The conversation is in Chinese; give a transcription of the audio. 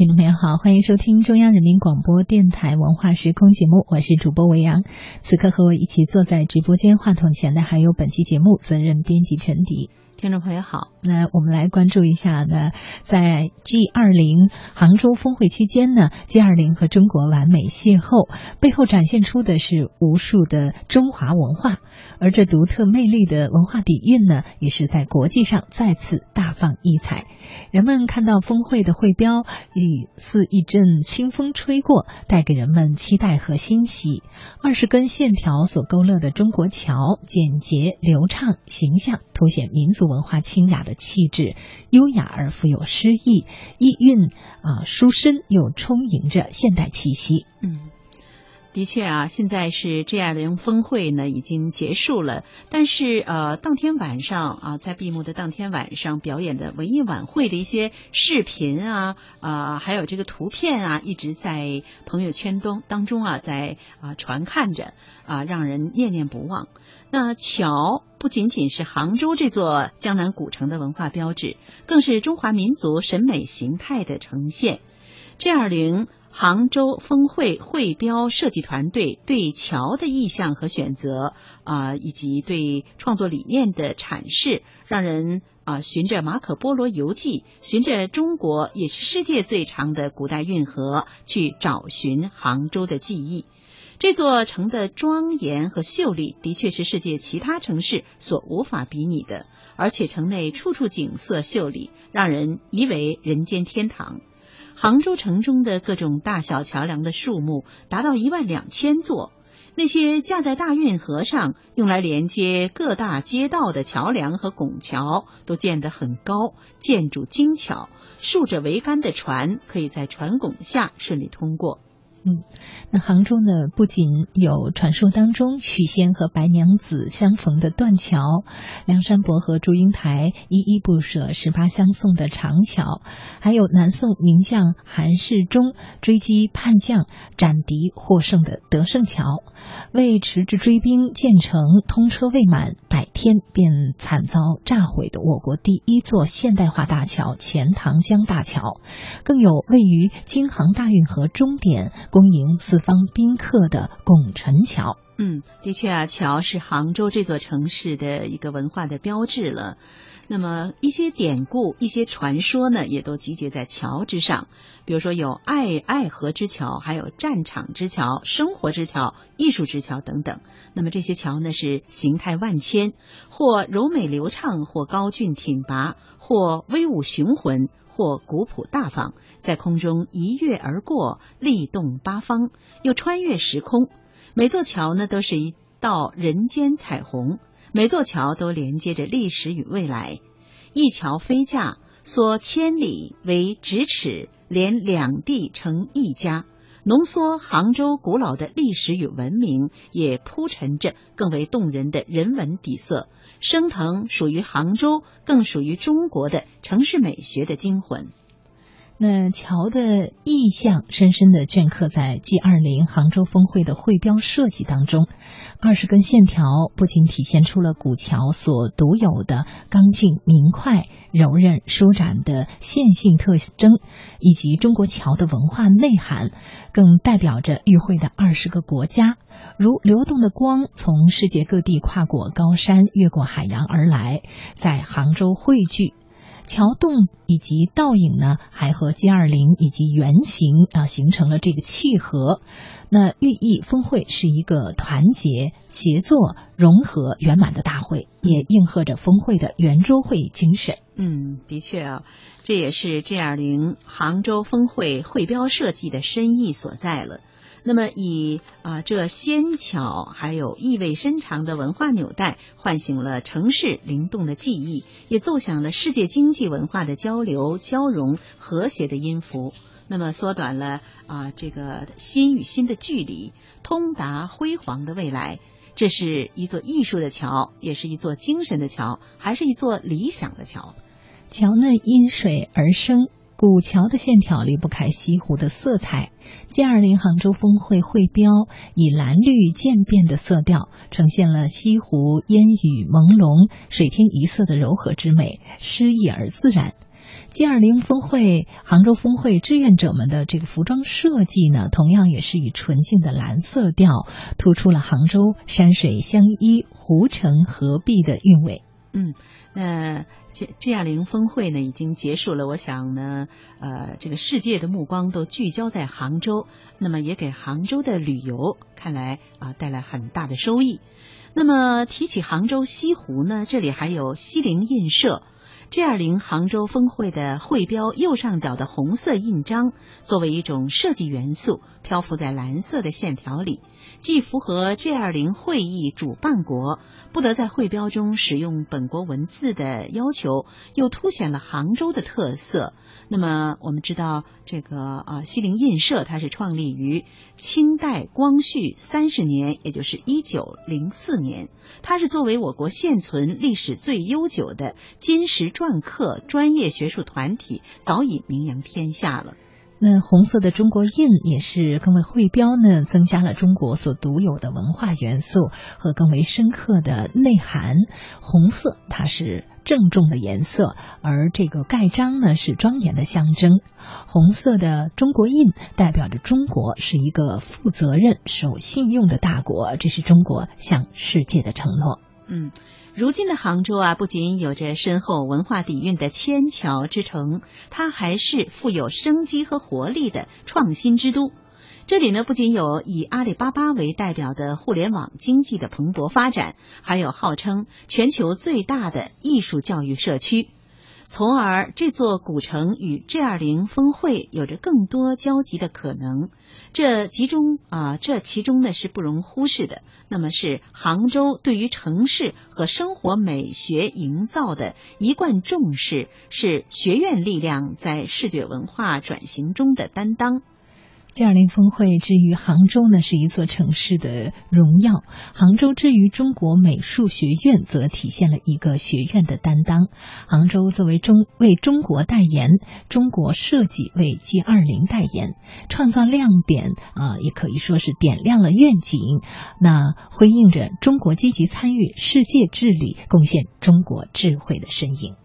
听众朋友好，欢迎收听中央人民广播电台文化时空节目，我是主播维扬。此刻和我一起坐在直播间话筒前的还有本期节目责任编辑陈迪。听众朋友好，那我们来关注一下呢，在 G 二零杭州峰会期间呢，G 二零和中国完美邂逅，背后展现出的是无数的中华文化，而这独特魅力的文化底蕴呢，也是在国际上再次大放异彩。人们看到峰会的会标，已似一阵清风吹过，带给人们期待和欣喜。二十根线条所勾勒的中国桥，简洁流畅，形象凸显民族。文化清雅的气质，优雅而富有诗意，意蕴啊书深，又充盈着现代气息。嗯，的确啊，现在是 G 二零峰会呢已经结束了，但是呃，当天晚上啊，在闭幕的当天晚上表演的文艺晚会的一些视频啊啊，还有这个图片啊，一直在朋友圈中当中啊，在啊传看着啊，让人念念不忘。那桥不仅仅是杭州这座江南古城的文化标志，更是中华民族审美形态的呈现。G 二零杭州峰会会标设计团队对桥的意向和选择啊，以及对创作理念的阐释，让人啊循着马可波罗游记，循着中国也是世界最长的古代运河，去找寻杭州的记忆。这座城的庄严和秀丽，的确是世界其他城市所无法比拟的。而且城内处处景色秀丽，让人疑为人间天堂。杭州城中的各种大小桥梁的数目达到一万两千座，那些架在大运河上用来连接各大街道的桥梁和拱桥都建得很高，建筑精巧。竖着桅杆的船可以在船拱下顺利通过。嗯，那杭州呢，不仅有传说当中许仙和白娘子相逢的断桥，梁山伯和祝英台依依不舍、十八相送的长桥，还有南宋名将韩世忠追击叛将、斩敌获胜的德胜桥，为迟滞追兵建成，通车未满百天便惨遭炸毁的我国第一座现代化大桥钱塘江大桥，更有位于京杭大运河终点。恭迎四方宾客的拱宸桥，嗯，的确啊，桥是杭州这座城市的一个文化的标志了。那么一些典故、一些传说呢，也都集结在桥之上。比如说有爱爱河之桥，还有战场之桥、生活之桥、艺术之桥等等。那么这些桥呢，是形态万千，或柔美流畅，或高峻挺拔，或威武雄浑。或古朴大方，在空中一跃而过，力动八方，又穿越时空。每座桥呢，都是一道人间彩虹；每座桥都连接着历史与未来。一桥飞架，缩千里为咫尺，连两地成一家。浓缩杭州古老的历史与文明，也铺陈着更为动人的人文底色。升腾属于杭州，更属于中国的城市美学的精魂。那桥的意象深深的镌刻在 G 二零杭州峰会的会标设计当中。二十根线条不仅体现出了古桥所独有的刚劲、明快、柔韧、舒展的线性特征，以及中国桥的文化内涵，更代表着与会的二十个国家，如流动的光，从世界各地跨过高山，越过海洋而来，在杭州汇聚。桥洞以及倒影呢，还和 G 二零以及圆形啊形成了这个契合，那寓意峰会是一个团结、协作、融合、圆满的大会，也应和着峰会的圆桌会议精神。嗯，的确啊，这也是 G 二零杭州峰会会标设计的深意所在了。那么，以啊这纤巧还有意味深长的文化纽带，唤醒了城市灵动的记忆，也奏响了世界经济文化的交流、交融、和谐的音符。那么，缩短了啊这个心与心的距离，通达辉煌的未来。这是一座艺术的桥，也是一座精神的桥，还是一座理想的桥？桥呢，因水而生。古桥的线条离不开西湖的色彩。G 二零杭州峰会会标以蓝绿渐变的色调，呈现了西湖烟雨朦胧、水天一色的柔和之美，诗意而自然。G 二零峰会，杭州峰会志愿者们的这个服装设计呢，同样也是以纯净的蓝色调，突出了杭州山水相依、湖城合璧的韵味。嗯，那 G G 二零峰会呢已经结束了，我想呢，呃，这个世界的目光都聚焦在杭州，那么也给杭州的旅游看来啊带来很大的收益。那么提起杭州西湖呢，这里还有西泠印社。G 二零杭州峰会的会标右上角的红色印章，作为一种设计元素，漂浮在蓝色的线条里，既符合 G 二零会议主办国不得在会标中使用本国文字的要求，又凸显了杭州的特色。那么我们知道，这个啊西泠印社它是创立于清代光绪三十年，也就是一九零四年，它是作为我国现存历史最悠久的金石。篆刻专业学术团体早已名扬天下了。那红色的中国印也是更为会标呢，增加了中国所独有的文化元素和更为深刻的内涵。红色它是郑重的颜色，而这个盖章呢是庄严的象征。红色的中国印代表着中国是一个负责任、守信用的大国，这是中国向世界的承诺。嗯。如今的杭州啊，不仅有着深厚文化底蕴的千桥之城，它还是富有生机和活力的创新之都。这里呢，不仅有以阿里巴巴为代表的互联网经济的蓬勃发展，还有号称全球最大的艺术教育社区。从而，这座古城与 G 二零峰会有着更多交集的可能。这其中啊，这其中呢是不容忽视的。那么是杭州对于城市和生活美学营造的一贯重视，是学院力量在视觉文化转型中的担当。G 二零峰会之于杭州呢，是一座城市的荣耀；杭州之于中国美术学院，则体现了一个学院的担当。杭州作为中为中国代言，中国设计为 G 二零代言，创造亮点啊，也可以说是点亮了愿景。那辉映着中国积极参与世界治理、贡献中国智慧的身影。